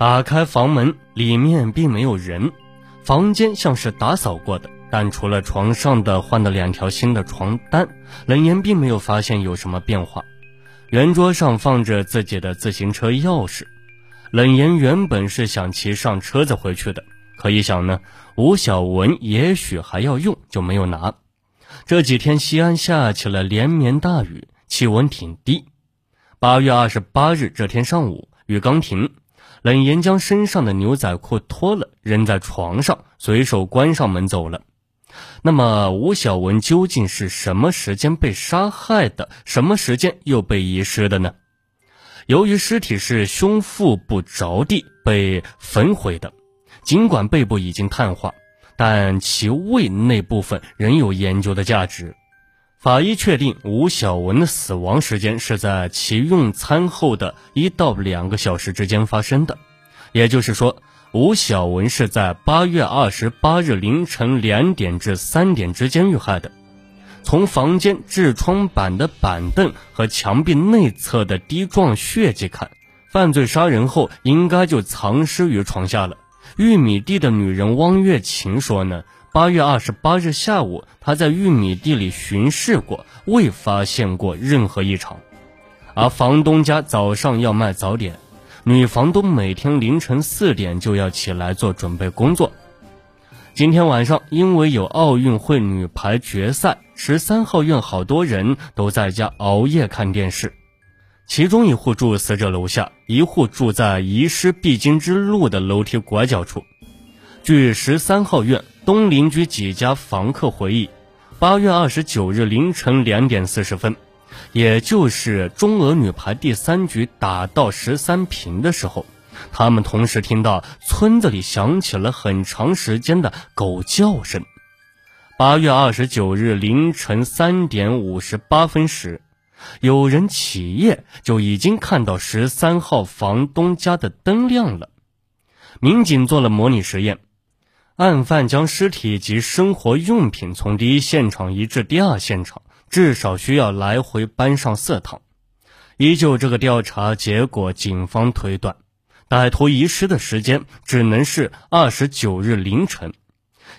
打开房门，里面并没有人，房间像是打扫过的，但除了床上的换了两条新的床单，冷言并没有发现有什么变化。圆桌上放着自己的自行车钥匙，冷言原本是想骑上车子回去的，可一想呢，吴小文也许还要用，就没有拿。这几天西安下起了连绵大雨，气温挺低。八月二十八日这天上午，雨刚停，冷言将身上的牛仔裤脱了，扔在床上，随手关上门走了。那么吴小文究竟是什么时间被杀害的？什么时间又被遗失的呢？由于尸体是胸腹部着地被焚毁的，尽管背部已经碳化，但其胃那部分仍有研究的价值。法医确定吴小文的死亡时间是在其用餐后的一到两个小时之间发生的，也就是说。吴小文是在八月二十八日凌晨两点至三点之间遇害的。从房间痔疮板的板凳和墙壁内侧的滴状血迹看，犯罪杀人后应该就藏尸于床下了。玉米地的女人汪月琴说呢，八月二十八日下午，她在玉米地里巡视过，未发现过任何异常。而房东家早上要卖早点。女房东每天凌晨四点就要起来做准备工作。今天晚上因为有奥运会女排决赛，十三号院好多人都在家熬夜看电视。其中一户住死者楼下，一户住在遗失必经之路的楼梯拐角处。据十三号院东邻居几家房客回忆，八月二十九日凌晨两点四十分。也就是中俄女排第三局打到十三平的时候，他们同时听到村子里响起了很长时间的狗叫声。八月二十九日凌晨三点五十八分时，有人起夜就已经看到十三号房东家的灯亮了。民警做了模拟实验，案犯将尸体及生活用品从第一现场移至第二现场。至少需要来回搬上四趟。依旧这个调查结果，警方推断，歹徒遗失的时间只能是二十九日凌晨，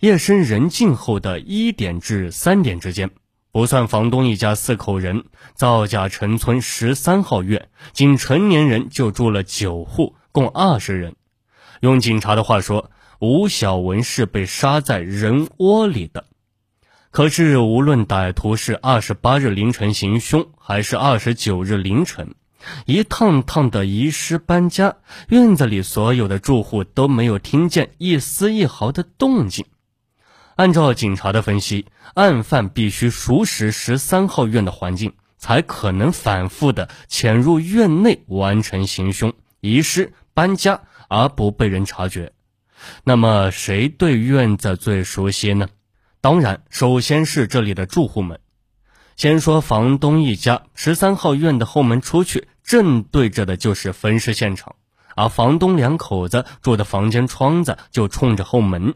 夜深人静后的一点至三点之间。不算房东一家四口人，造假陈村十三号院仅成年人就住了九户，共二十人。用警察的话说，吴小文是被杀在人窝里的。可是，无论歹徒是二十八日凌晨行凶，还是二十九日凌晨，一趟趟的遗失搬家，院子里所有的住户都没有听见一丝一毫的动静。按照警察的分析，案犯必须熟识十三号院的环境，才可能反复的潜入院内完成行凶、遗失、搬家而不被人察觉。那么，谁对院子最熟悉呢？当然，首先是这里的住户们。先说房东一家，十三号院的后门出去，正对着的就是分尸现场，而房东两口子住的房间窗子就冲着后门。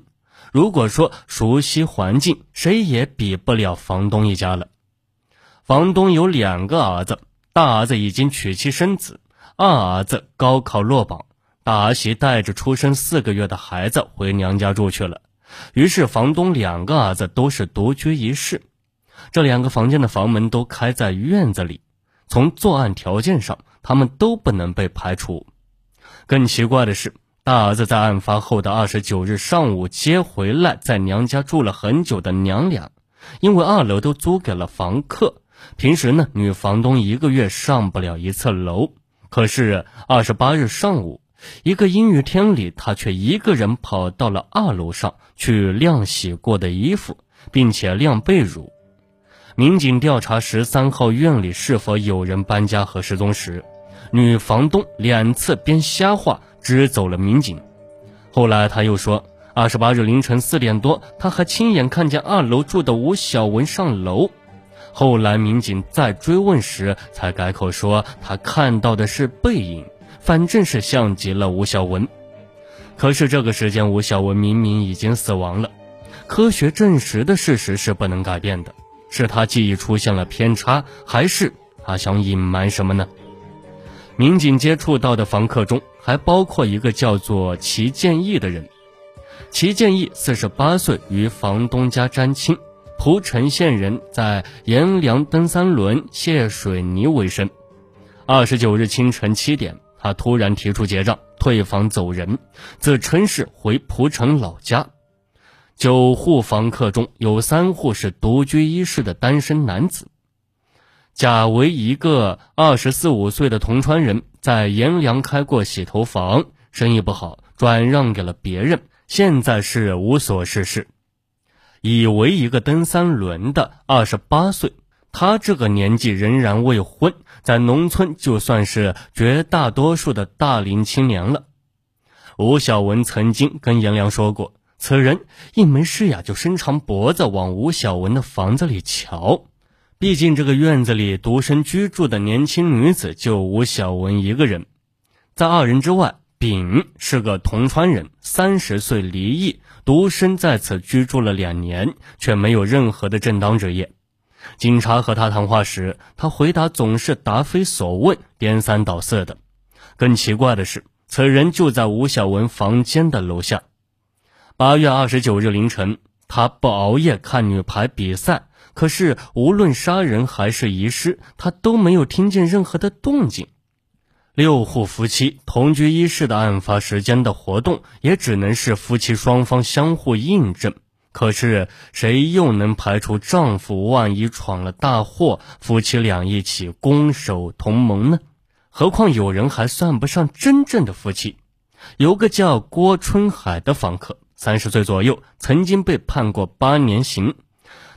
如果说熟悉环境，谁也比不了房东一家了。房东有两个儿子，大儿子已经娶妻生子，二儿子高考落榜，大儿媳带着出生四个月的孩子回娘家住去了。于是，房东两个儿子都是独居一室，这两个房间的房门都开在院子里。从作案条件上，他们都不能被排除。更奇怪的是，大儿子在案发后的二十九日上午接回来在娘家住了很久的娘俩，因为二楼都租给了房客，平时呢，女房东一个月上不了一次楼。可是二十八日上午。一个阴雨天里，他却一个人跑到了二楼上去晾洗过的衣服，并且晾被褥。民警调查十三号院里是否有人搬家和失踪时，女房东两次编瞎话支走了民警。后来他又说，二十八日凌晨四点多，他还亲眼看见二楼住的吴小文上楼。后来民警再追问时，才改口说他看到的是背影。反正是像极了吴小文，可是这个时间吴小文明明已经死亡了，科学证实的事实是不能改变的，是他记忆出现了偏差，还是他想隐瞒什么呢？民警接触到的房客中，还包括一个叫做齐建义的人。齐建义四十八岁，与房东家沾亲，蒲城县人，在阎良蹬三轮、卸水泥为生。二十九日清晨七点，他突然提出结账、退房走人，自称是回蒲城老家。九户房客中有三户是独居一室的单身男子。甲为一个二十四五岁的铜川人，在阎良开过洗头房，生意不好，转让给了别人，现在是无所事事。乙为一个蹬三轮的，二十八岁，他这个年纪仍然未婚，在农村就算是绝大多数的大龄青年了。吴小文曾经跟颜良说过。此人一没事呀，就伸长脖子往吴小文的房子里瞧。毕竟这个院子里独身居住的年轻女子就吴小文一个人，在二人之外，丙是个铜川人，三十岁离异，独身在此居住了两年，却没有任何的正当职业。警察和他谈话时，他回答总是答非所问，颠三倒四的。更奇怪的是，此人就在吴小文房间的楼下。八月二十九日凌晨，他不熬夜看女排比赛，可是无论杀人还是遗失，他都没有听见任何的动静。六户夫妻同居一室的案发时间的活动，也只能是夫妻双方相互印证。可是谁又能排除丈夫万一闯了大祸，夫妻俩一起攻守同盟呢？何况有人还算不上真正的夫妻，有个叫郭春海的房客。三十岁左右，曾经被判过八年刑。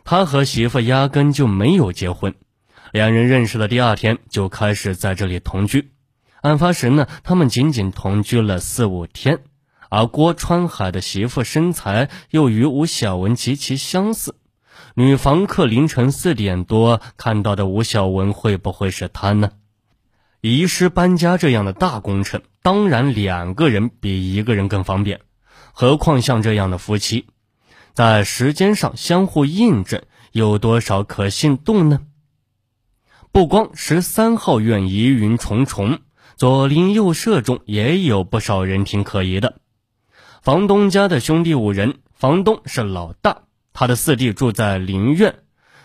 他和媳妇压根就没有结婚，两人认识的第二天就开始在这里同居。案发时呢，他们仅仅同居了四五天。而郭川海的媳妇身材又与吴小文极其相似。女房客凌晨四点多看到的吴小文，会不会是他呢？遗失搬家这样的大工程，当然两个人比一个人更方便。何况像这样的夫妻，在时间上相互印证，有多少可信度呢？不光十三号院疑云重重，左邻右舍中也有不少人挺可疑的。房东家的兄弟五人，房东是老大，他的四弟住在邻院。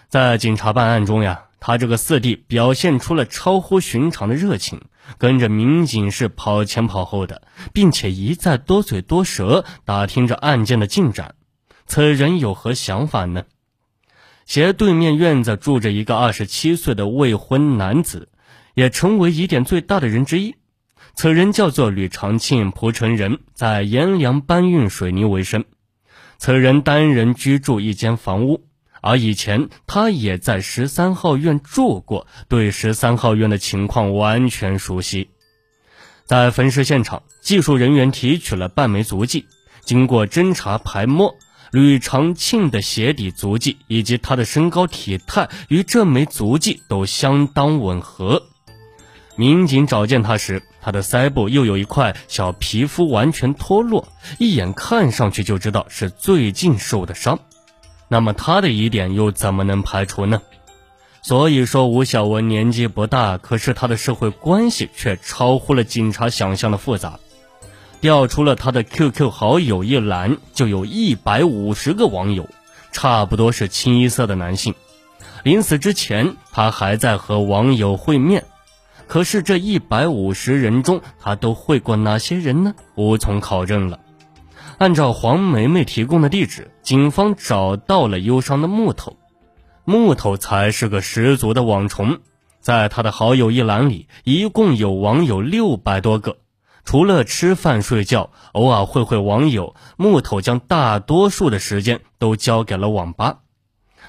在警察办案中呀，他这个四弟表现出了超乎寻常的热情。跟着民警是跑前跑后的，并且一再多嘴多舌打听着案件的进展。此人有何想法呢？斜对面院子住着一个二十七岁的未婚男子，也成为疑点最大的人之一。此人叫做吕长庆，蒲城人，在阎良搬运水泥为生。此人单人居住一间房屋。而以前他也在十三号院住过，对十三号院的情况完全熟悉。在分尸现场，技术人员提取了半枚足迹，经过侦查排摸，吕长庆的鞋底足迹以及他的身高体态与这枚足迹都相当吻合。民警找见他时，他的腮部又有一块小皮肤完全脱落，一眼看上去就知道是最近受的伤。那么他的疑点又怎么能排除呢？所以说吴小文年纪不大，可是他的社会关系却超乎了警察想象的复杂。调出了他的 QQ 好友一栏，就有一百五十个网友，差不多是清一色的男性。临死之前，他还在和网友会面。可是这一百五十人中，他都会过哪些人呢？无从考证了。按照黄梅梅提供的地址，警方找到了忧伤的木头。木头才是个十足的网虫，在他的好友一栏里，一共有网友六百多个。除了吃饭睡觉，偶尔会会网友，木头将大多数的时间都交给了网吧。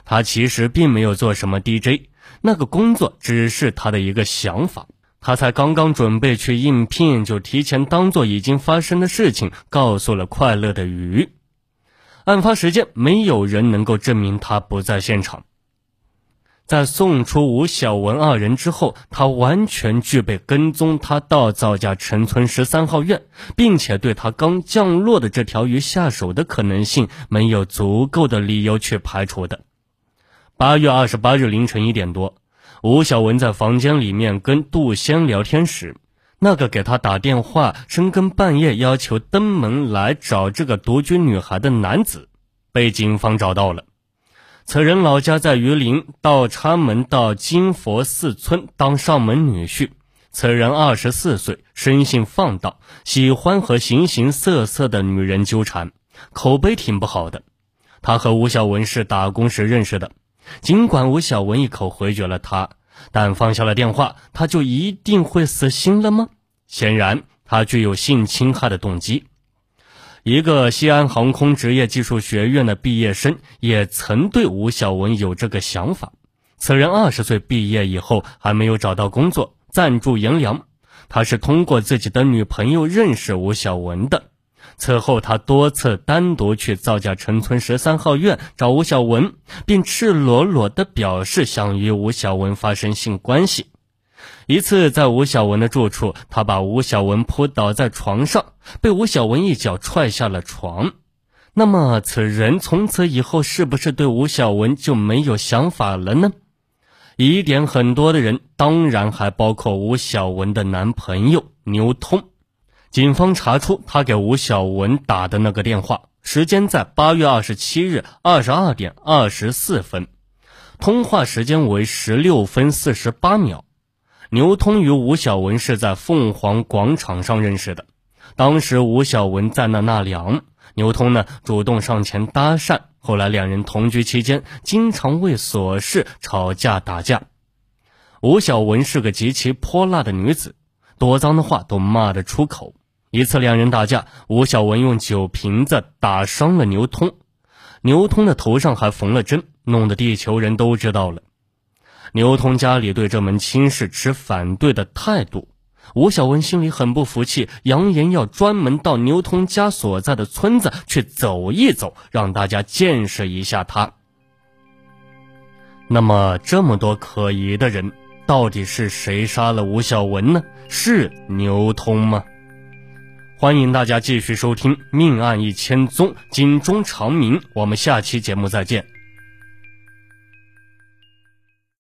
他其实并没有做什么 DJ，那个工作只是他的一个想法。他才刚刚准备去应聘，就提前当做已经发生的事情告诉了快乐的鱼。案发时间，没有人能够证明他不在现场。在送出吴小文二人之后，他完全具备跟踪他到赵家陈村十三号院，并且对他刚降落的这条鱼下手的可能性，没有足够的理由去排除的。八月二十八日凌晨一点多。吴小文在房间里面跟杜仙聊天时，那个给他打电话深更半夜要求登门来找这个独居女孩的男子，被警方找到了。此人老家在榆林，到插门到金佛寺村当上门女婿。此人二十四岁，生性放荡，喜欢和形形色色的女人纠缠，口碑挺不好的。他和吴小文是打工时认识的，尽管吴小文一口回绝了他。但放下了电话，他就一定会死心了吗？显然，他具有性侵害的动机。一个西安航空职业技术学院的毕业生也曾对吴小文有这个想法。此人二十岁毕业以后还没有找到工作，暂住颜良。他是通过自己的女朋友认识吴小文的。此后，他多次单独去造价城村十三号院找吴小文，并赤裸裸地表示想与吴小文发生性关系。一次，在吴小文的住处，他把吴小文扑倒在床上，被吴小文一脚踹下了床。那么，此人从此以后是不是对吴小文就没有想法了呢？疑点很多的人，当然还包括吴小文的男朋友牛通。警方查出他给吴小文打的那个电话，时间在八月二十七日二十二点二十四分，通话时间为十六分四十八秒。牛通与吴小文是在凤凰广场上认识的，当时吴小文在那纳凉，牛通呢主动上前搭讪，后来两人同居期间经常为琐事吵架打架。吴小文是个极其泼辣的女子，多脏的话都骂得出口。一次两人打架，吴小文用酒瓶子打伤了牛通，牛通的头上还缝了针，弄得地球人都知道了。牛通家里对这门亲事持反对的态度，吴小文心里很不服气，扬言要专门到牛通家所在的村子去走一走，让大家见识一下他。那么，这么多可疑的人，到底是谁杀了吴小文呢？是牛通吗？欢迎大家继续收听《命案一千宗》，警钟长鸣。我们下期节目再见。